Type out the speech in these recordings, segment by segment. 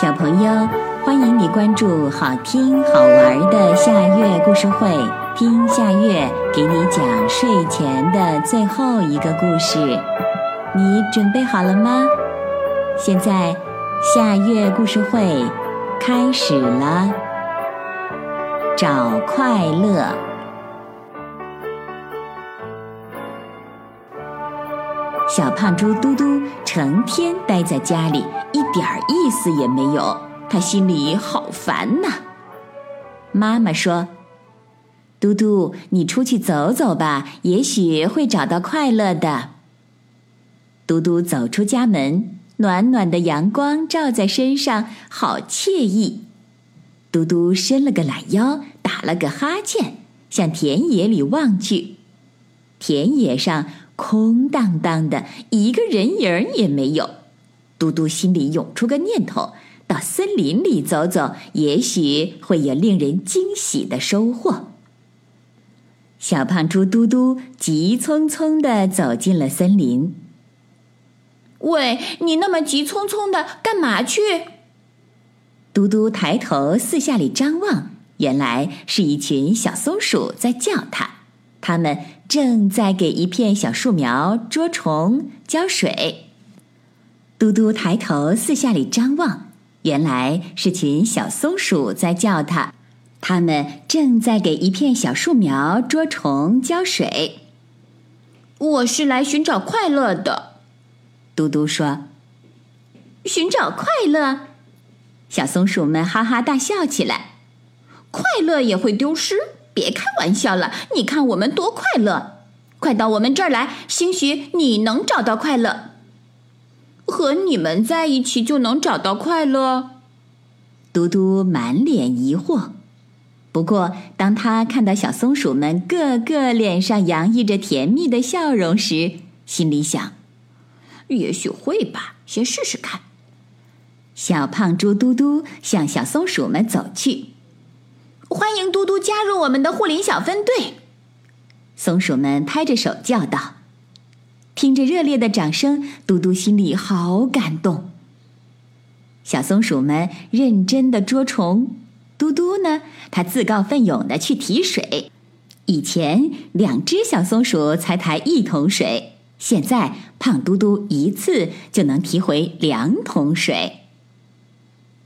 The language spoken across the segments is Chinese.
小朋友，欢迎你关注好听好玩的夏月故事会，听夏月给你讲睡前的最后一个故事。你准备好了吗？现在夏月故事会开始了。找快乐。小胖猪嘟嘟成天待在家里，点儿意思也没有，他心里好烦呐。妈妈说：“嘟嘟，你出去走走吧，也许会找到快乐的。”嘟嘟走出家门，暖暖的阳光照在身上，好惬意。嘟嘟伸了个懒腰，打了个哈欠，向田野里望去，田野上。空荡荡的，一个人影儿也没有。嘟嘟心里涌出个念头：到森林里走走，也许会有令人惊喜的收获。小胖猪嘟嘟急匆匆地走进了森林。喂，你那么急匆匆的干嘛去？嘟嘟抬头四下里张望，原来是一群小松鼠在叫他。他们正在给一片小树苗捉虫、浇水。嘟嘟抬头四下里张望，原来是群小松鼠在叫它，它们正在给一片小树苗捉虫、浇水。我是来寻找快乐的，嘟嘟说。寻找快乐，小松鼠们哈哈大笑起来。快乐也会丢失。别开玩笑了！你看我们多快乐，快到我们这儿来，兴许你能找到快乐。和你们在一起就能找到快乐。嘟嘟满脸疑惑，不过当他看到小松鼠们个个脸上洋溢着甜蜜的笑容时，心里想：也许会吧，先试试看。小胖猪嘟嘟向小松鼠们走去。欢迎嘟嘟加入我们的护林小分队！松鼠们拍着手叫道。听着热烈的掌声，嘟嘟心里好感动。小松鼠们认真的捉虫，嘟嘟呢，他自告奋勇的去提水。以前两只小松鼠才抬一桶水，现在胖嘟嘟一次就能提回两桶水。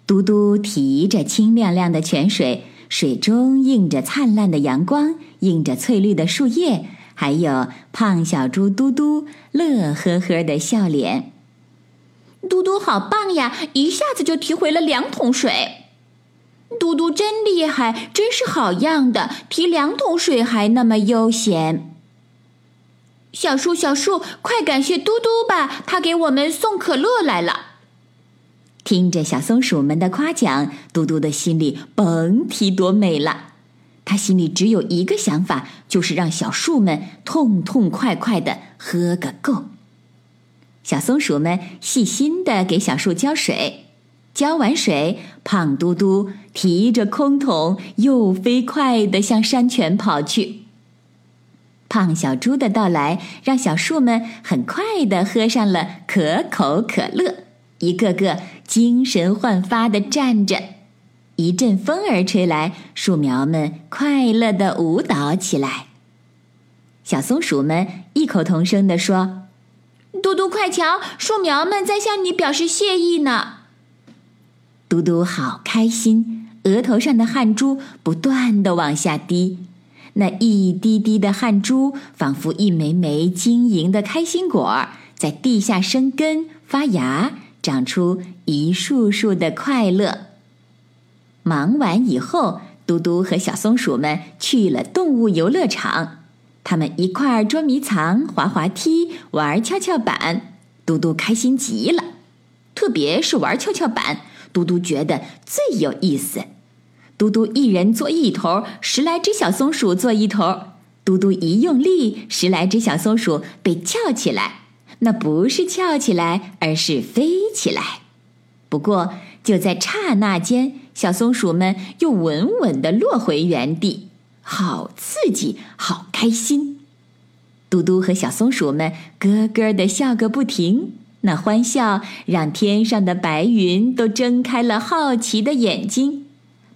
嘟嘟提着清亮亮的泉水。水中映着灿烂的阳光，映着翠绿的树叶，还有胖小猪嘟嘟乐呵呵的笑脸。嘟嘟好棒呀！一下子就提回了两桶水。嘟嘟真厉害，真是好样的！提两桶水还那么悠闲。小树，小树，快感谢嘟嘟吧，他给我们送可乐来了。听着小松鼠们的夸奖，嘟嘟的心里甭提多美了。他心里只有一个想法，就是让小树们痛痛快快的喝个够。小松鼠们细心的给小树浇水，浇完水，胖嘟嘟提着空桶又飞快的向山泉跑去。胖小猪的到来，让小树们很快的喝上了可口可乐。一个个精神焕发的站着，一阵风儿吹来，树苗们快乐的舞蹈起来。小松鼠们异口同声地说：“嘟嘟，快瞧，树苗们在向你表示谢意呢。”嘟嘟好开心，额头上的汗珠不断的往下滴，那一滴滴的汗珠仿佛一枚枚晶莹的开心果，在地下生根发芽。长出一束束的快乐。忙完以后，嘟嘟和小松鼠们去了动物游乐场，他们一块儿捉迷藏、滑滑梯、玩跷跷板。嘟嘟开心极了，特别是玩跷跷板，嘟嘟觉得最有意思。嘟嘟一人坐一头，十来只小松鼠坐一头。嘟嘟一用力，十来只小松鼠被翘起来。那不是翘起来，而是飞起来。不过就在刹那间，小松鼠们又稳稳地落回原地，好刺激，好开心！嘟嘟和小松鼠们咯咯地笑个不停，那欢笑让天上的白云都睁开了好奇的眼睛，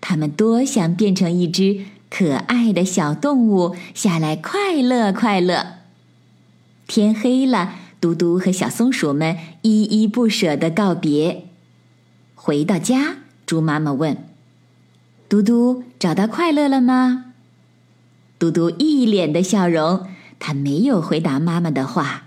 它们多想变成一只可爱的小动物下来快乐快乐。天黑了，嘟嘟和小松鼠们依依不舍地告别。回到家，猪妈妈问：“嘟嘟，找到快乐了吗？”嘟嘟一脸的笑容，他没有回答妈妈的话。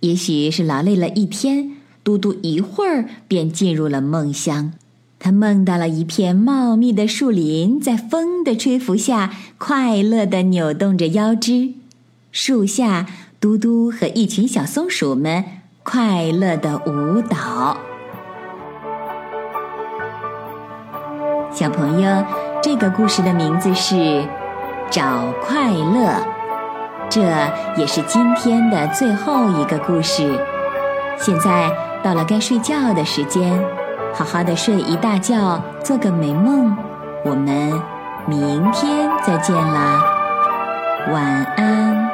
也许是劳累了一天，嘟嘟一会儿便进入了梦乡。他梦到了一片茂密的树林，在风的吹拂下，快乐地扭动着腰肢。树下，嘟嘟和一群小松鼠们快乐的舞蹈。小朋友，这个故事的名字是《找快乐》。这也是今天的最后一个故事。现在到了该睡觉的时间，好好的睡一大觉，做个美梦。我们明天再见啦，晚安。